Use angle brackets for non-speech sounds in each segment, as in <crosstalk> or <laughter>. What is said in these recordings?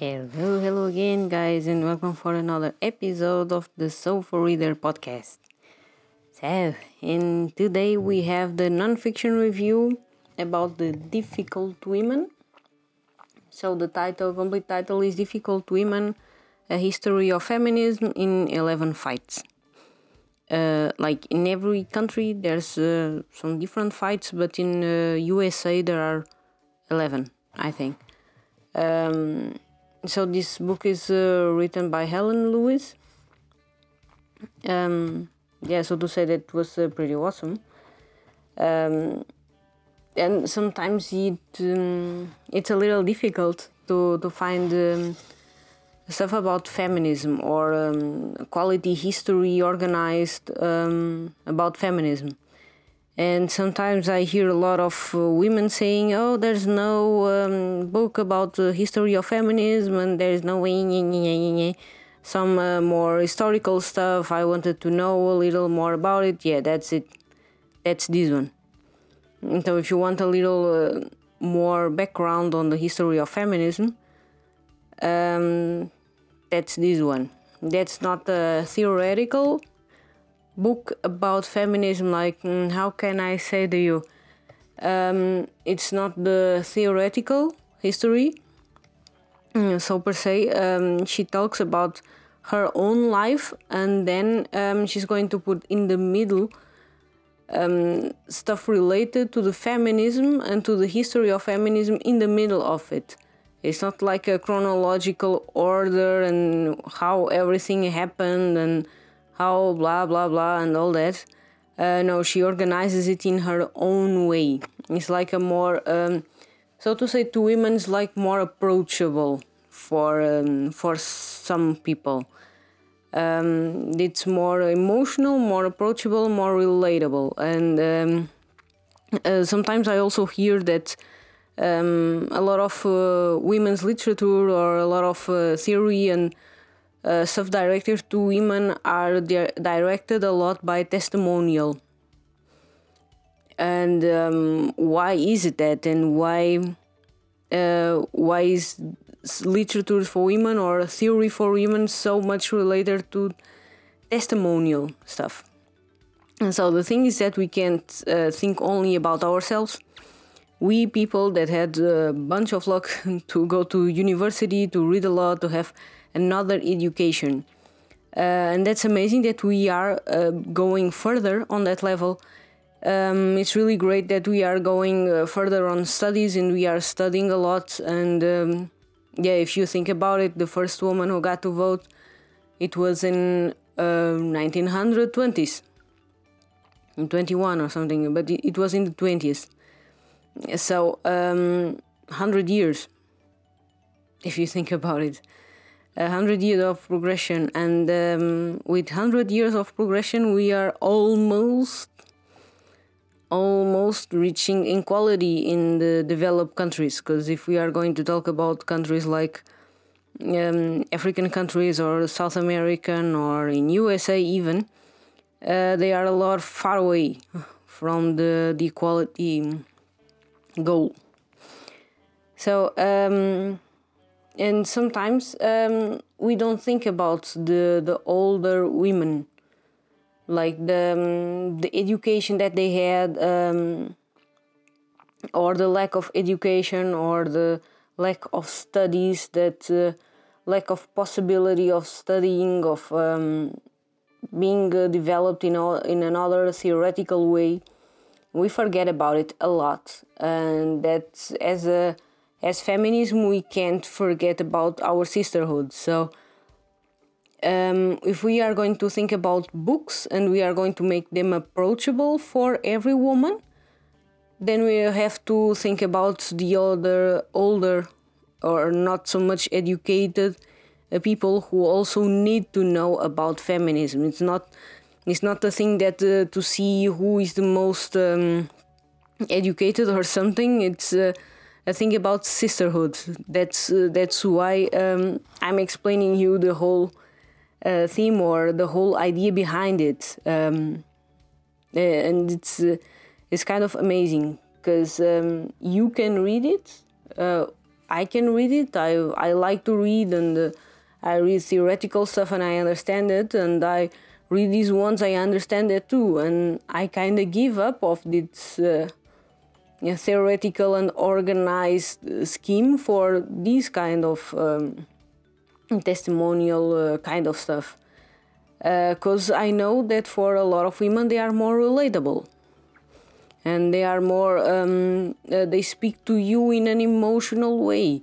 Hello, hello again, guys, and welcome for another episode of the Sofa Reader podcast. So, and today we have the non-fiction review about the difficult women. So the title, complete title, is "Difficult Women: A History of Feminism in Eleven Fights." Uh, like in every country, there's uh, some different fights, but in uh, USA there are eleven, I think. Um, so this book is uh, written by Helen Lewis. Um, yeah, so to say that was uh, pretty awesome. Um, and sometimes it um, it's a little difficult to to find um, stuff about feminism or um, quality history organized um, about feminism. And sometimes I hear a lot of uh, women saying, "Oh, there's no um, book about the history of feminism, and there's no some uh, more historical stuff. I wanted to know a little more about it. Yeah, that's it. That's this one. So, if you want a little uh, more background on the history of feminism, um, that's this one. That's not a theoretical book about feminism like mm, how can i say to you? Um, it's not the theoretical history mm, so per se um, she talks about her own life and then um, she's going to put in the middle um, stuff related to the feminism and to the history of feminism in the middle of it. It's not like a chronological order and how everything happened and how blah blah blah and all that. Uh, no, she organizes it in her own way. It's like a more, um, so to say, to women, it's like more approachable for um, for some people. Um, it's more emotional, more approachable, more relatable, and um, uh, sometimes I also hear that um, a lot of uh, women's literature or a lot of uh, theory and uh, self-directed to women are di- directed a lot by testimonial. And um, why is it that and why uh, why is literature for women or theory for women so much related to testimonial stuff? And so the thing is that we can't uh, think only about ourselves. We people that had a bunch of luck <laughs> to go to university to read a lot to have another education. Uh, and that's amazing that we are uh, going further on that level. Um, it's really great that we are going uh, further on studies and we are studying a lot. And um, yeah, if you think about it, the first woman who got to vote, it was in 1920s, in 21 or something, but it, it was in the 20s. So, um, 100 years, if you think about it a hundred years of progression, and um, with hundred years of progression, we are almost almost reaching equality in the developed countries. Because if we are going to talk about countries like um, African countries or South American or in USA even, uh, they are a lot far away from the, the equality goal. So um, and sometimes um, we don't think about the the older women. Like the um, the education that they had um, or the lack of education or the lack of studies that uh, lack of possibility of studying of um, being uh, developed in all, in another theoretical way. We forget about it a lot. And that as a as feminism, we can't forget about our sisterhood. So, um, if we are going to think about books and we are going to make them approachable for every woman, then we have to think about the other older or not so much educated uh, people who also need to know about feminism. It's not it's not a thing that uh, to see who is the most um, educated or something. It's uh, a thing about sisterhood. That's uh, that's why um, I'm explaining you the whole uh, theme or the whole idea behind it, um, and it's uh, it's kind of amazing because um, you can read it. Uh, I can read it. I I like to read and uh, I read theoretical stuff and I understand it, and I read these ones I understand it too, and I kind of give up of this uh, theoretical and organized uh, scheme for these kind of um, testimonial uh, kind of stuff. Because uh, I know that for a lot of women they are more relatable. And they are more um, uh, they speak to you in an emotional way.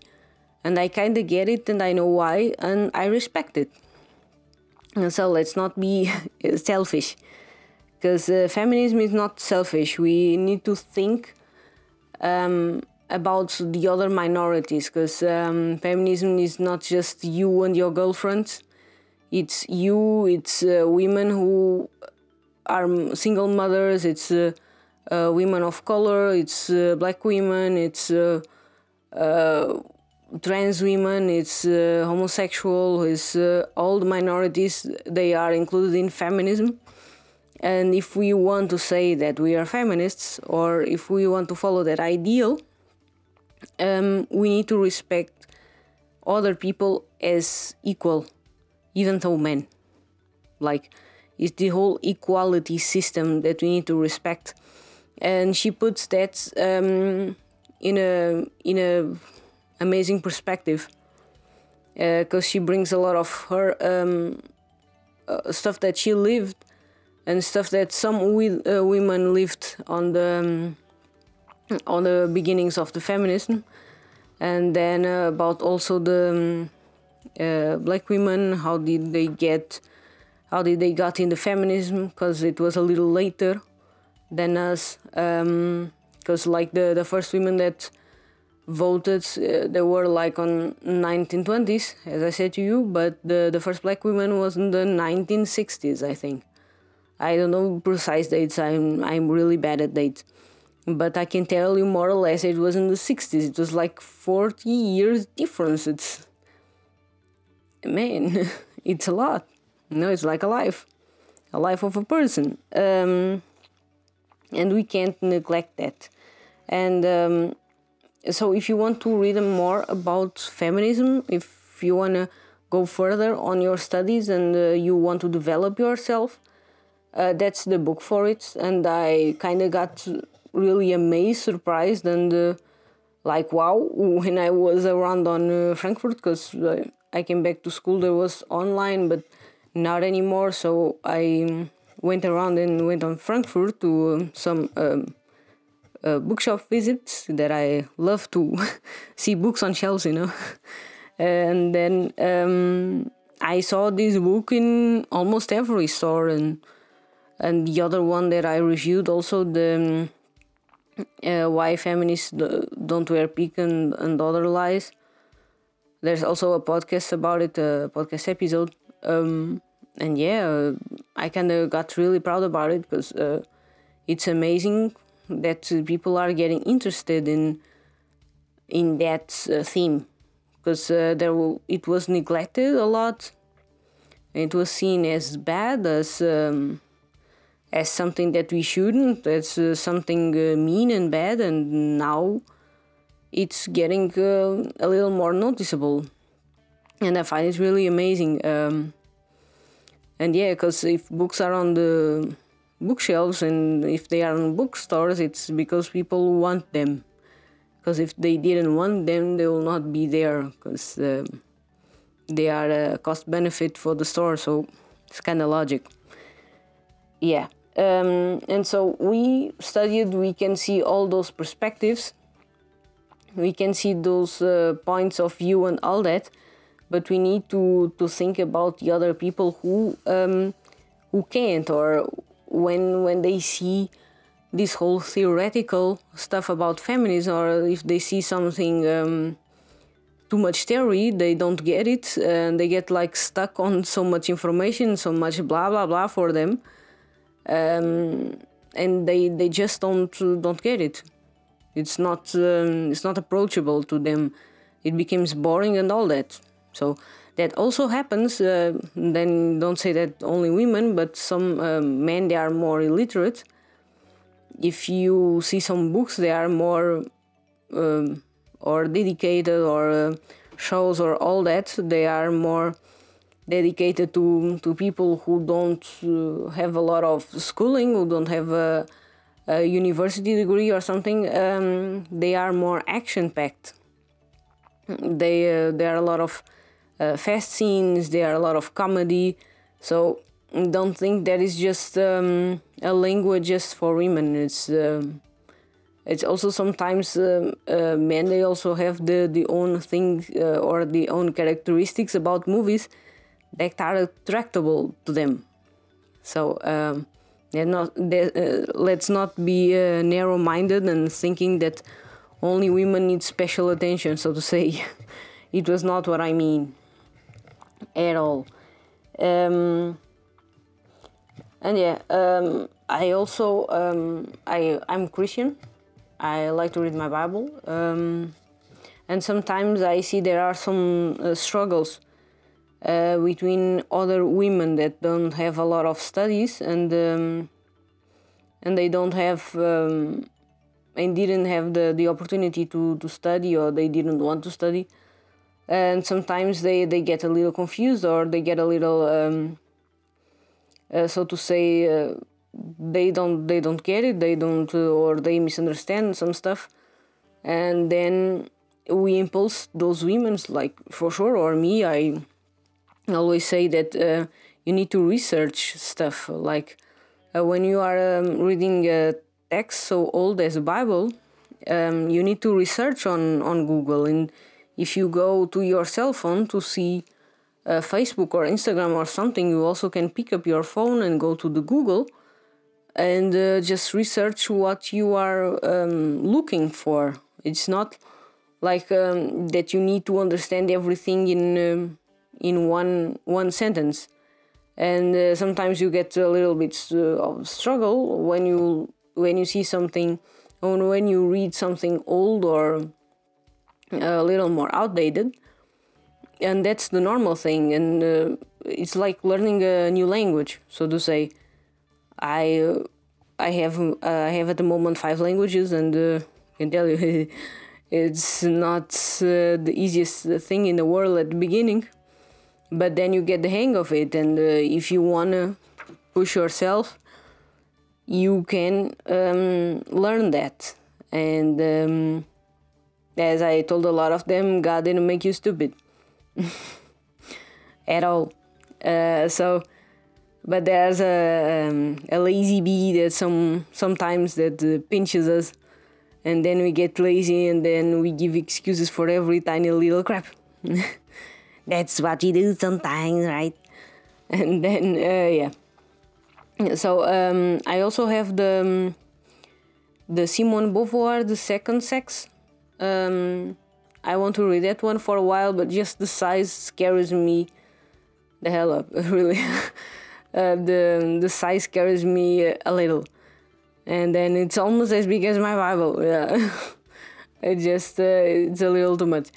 And I kind of get it and I know why and I respect it. And so let's not be <laughs> selfish. Because uh, feminism is not selfish. We need to think um, about the other minorities because um, feminism is not just you and your girlfriends. It's you it's uh, women who are single mothers it's uh, uh, women of color it's uh, black women it's uh, uh, trans women it's homosexual it's all the minorities they are included in feminism and if we want to say that we are feminists or if we want to follow that ideal um, we need to respect other people as equal even though men. Like, it's the whole equality system that we need to respect. And she puts that um, in a in a amazing perspective because uh, she brings a lot of her um, uh, stuff that she lived and stuff that some we, uh, women lived on the um, on the beginnings of the feminism, and then uh, about also the um, uh, black women how did they get how did they got into feminism? Because it was a little later than us because um, like the, the first women that voted uh, they were like on 1920s as i said to you but the, the first black woman was in the 1960s i think i don't know precise dates i'm i'm really bad at dates but i can tell you more or less it was in the 60s it was like 40 years difference it's man, <laughs> it's a lot. No, it's like a life, a life of a person. Um, and we can't neglect that. And um, so, if you want to read more about feminism, if you want to go further on your studies and uh, you want to develop yourself, uh, that's the book for it. And I kind of got really amazed, surprised, and uh, like wow <laughs> when I was around on uh, Frankfurt because uh, I came back to school, there was online, but not anymore. So I went around and went on Frankfurt to um, some um, uh, bookshop visits that I love to <laughs> see books on shelves, you know. <laughs> and then um, I saw this book in almost every store, and and the other one that I reviewed also the um, uh, why feminists don't wear pink and, and other lies there's also a podcast about it, a podcast episode. Um, and yeah, uh, I kind of got really proud about it because uh, it's amazing that people are getting interested in in that uh, theme because uh, there it was neglected a lot. It was seen as bad as um, as something that we shouldn't, as uh, something uh, mean and bad, and now it's getting uh, a little more noticeable. And i find it really amazing um, and yeah because if books are on the bookshelves and if they are in bookstores it's because people want them. Because if they didn't want them they will not be there because uh, they are a cost benefit for the store so it's kind of logic yeah. Um, and so we studied we can see all those perspectives. We can see those uh, points of view and all that but we need to to think about the other people who um, who can't or when when they see this whole theoretical stuff about feminism or if they see something um, too much theory they don't get it and they get like stuck on so much information so much blah blah blah for them um, and they they just don't don't get it it's not um, it's not approachable to them. It becomes boring and all that. So that also happens. Uh, then don't say that only women, but some uh, men they are more illiterate. If you see some books, they are more um, or dedicated or uh, shows or all that. They are more dedicated to to people who don't uh, have a lot of schooling, who don't have a, a university degree or something. Um, they are more action packed. They uh, there are a lot of uh, fast scenes. There are a lot of comedy. So don't think that is just um, a language just for women. It's um, it's also sometimes um, uh, men they also have the the own thing uh, or the own characteristics about movies that are attractable to them. So um, not uh, let's not be uh, narrow-minded and thinking that only women need special attention, so to say. <laughs> it was not what I mean at all. Um, and yeah, um, I also um, I I'm Christian. I like to read my Bible, um, and sometimes I see there are some uh, struggles uh, between other women that don't have a lot of studies and um, and they don't have um, and didn't have the, the opportunity to, to study or they didn't want to study. And sometimes they, they get a little confused or they get a little um, uh, so to say uh, they don't they don't get it they don't uh, or they misunderstand some stuff. And then we impulse those women like for sure or me i always say that uh, you need to research stuff like uh, when you are um, reading a text so old as the bible um, you need to research on on google and if you go to your cell phone to see uh, Facebook or Instagram or something, you also can pick up your phone and go to the Google and uh, just research what you are um, looking for. It's not like um, that you need to understand everything in um, in one one sentence, and uh, sometimes you get a little bit uh, of struggle when you when you see something or when you read something old or a little more outdated. And that's the normal thing. And uh, it's like learning a new language so to say. I uh, i have uh, i have at the moment five languages and uh, i can tell you <laughs> it's not uh, the easiest thing in the world at the beginning but then you get the hang of it and uh, if you want to push yourself you can um, learn that and um, as I told a lot of them, God didn't make you stupid <laughs> at all. Uh, so, but there's a um, a lazy bee that some sometimes that uh, pinches us, and then we get lazy, and then we give excuses for every tiny little crap. <laughs> That's what you do sometimes, right? And then uh, yeah. So um, I also have the um, the Simone Beauvoir, the second sex um, I want to read that one for a while, but just the size scares me the hell up. <laughs> Really, uh, the the size scares me a little, and then it's almost as big as my Bible. Yeah, <laughs> it just uh, it's a little too much.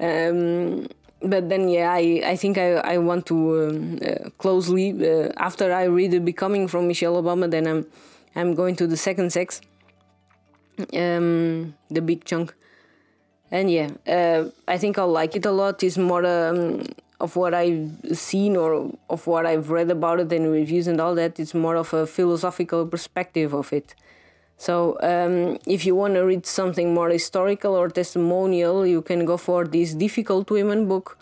Um, but then yeah, I, I think I, I want to um, uh, closely uh, after I read the Becoming from Michelle Obama, then I'm I'm going to the second sex, um, the big chunk and yeah, uh, I think I'll like it a lot. It's more um, of what I've seen or of what I've read about it in reviews and all that. It's more of a philosophical perspective of it. So um, if you want to read something more historical or testimonial, you can go for this Difficult Women book.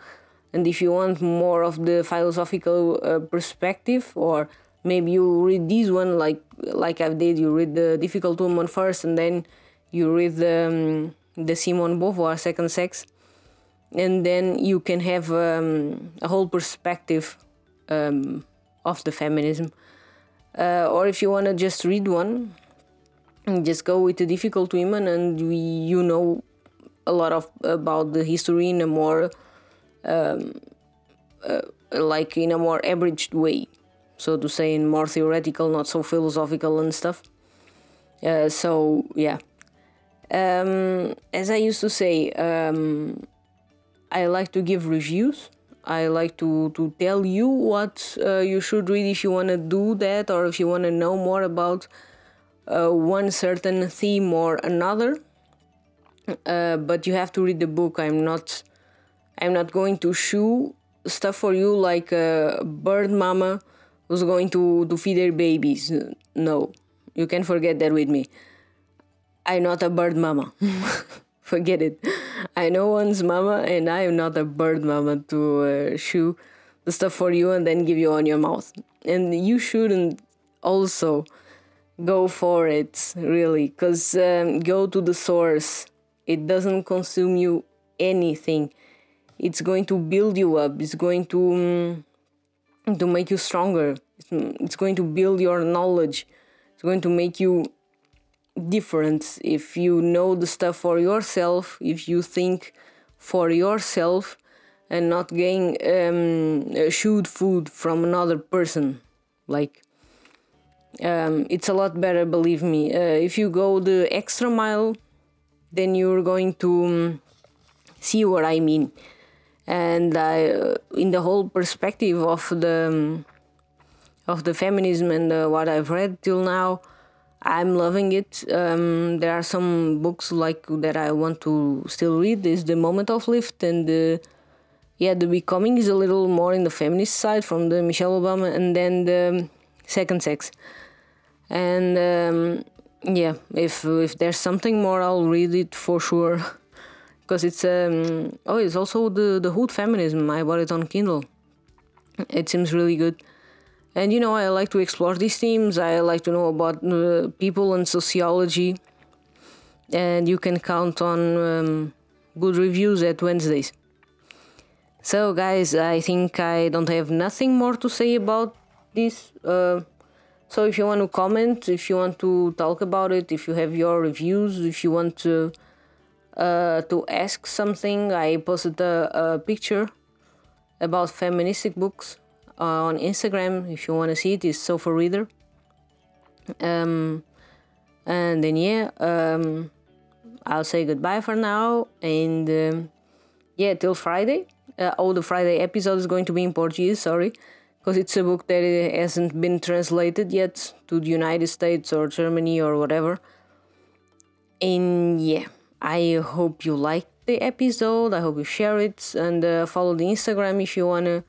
And if you want more of the philosophical uh, perspective, or maybe you read this one like like I did, you read the Difficult Woman first, and then you read the um, the Simone Beauvoir second sex, and then you can have um, a whole perspective um, of the feminism. Uh, or if you want to just read one, just go with the difficult women, and we, you know a lot of about the history in a more um, uh, like in a more abridged way, so to say, in more theoretical, not so philosophical and stuff. Uh, so yeah, um, as I used to say, um, I like to give reviews. I like to, to tell you what uh, you should read if you want to do that or if you want to know more about uh, one certain theme or another. uh, but you have to read the book. I'm not, I'm not going to shoe stuff for you like a bird mama who's going to to feed their babies. No, you can forget that with me. I'm not a bird mama. <laughs> forget it. I know one's mama, and I am not a bird mama to uh, shoe the stuff for you and then give you on your mouth. And you shouldn't also go for it, really, because um, go to the source. It doesn't consume you anything. It's going to build you up. It's going to um, to make you stronger. It's, it's going to build your knowledge. It's going to make you different if you know the stuff for yourself. If you think for yourself and not gain um, shoot food from another person. Like, um, it's a lot better, believe me. Uh, if you go the extra mile, then you're going to um, see what I mean. And I, uh, in the whole perspective of the um, of the feminism and uh, what I've read till now, I'm loving it. Um, there are some books like that I want to still read. Is the Moment of Lift and the yeah, the Becoming is a little more in the feminist side from the Michelle Obama, and then the Second Sex. And um, yeah, if if there's something more, I'll read it for sure, because it's um oh it's also the the Hood Feminism. I bought it on Kindle. It seems really good. And you know, I like to explore these themes. I like to know about uh, people and sociology. And you can count on um, good reviews at Wednesdays. So, guys, I think I don't have nothing more to say about this. Uh, so, if you want to comment, if you want to talk about it, if you have your reviews, if you want to uh, to ask something, I posted a, a picture about feministic books uh, on Instagram. If you want to see it, it's Sofa Reader. Um, and then yeah, um, I'll say goodbye for now, and um, yeah, till Friday uh, all the Friday episode is going to be in Portuguese, sorry, because it's a book that hasn't been translated yet to the United States or Germany or whatever. And yeah, I hope you liked the episode. I hope you share it and uh, follow the Instagram if you want to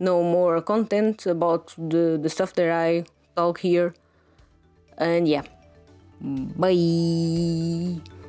know more content about the, the stuff that I talk here. And yeah, bye.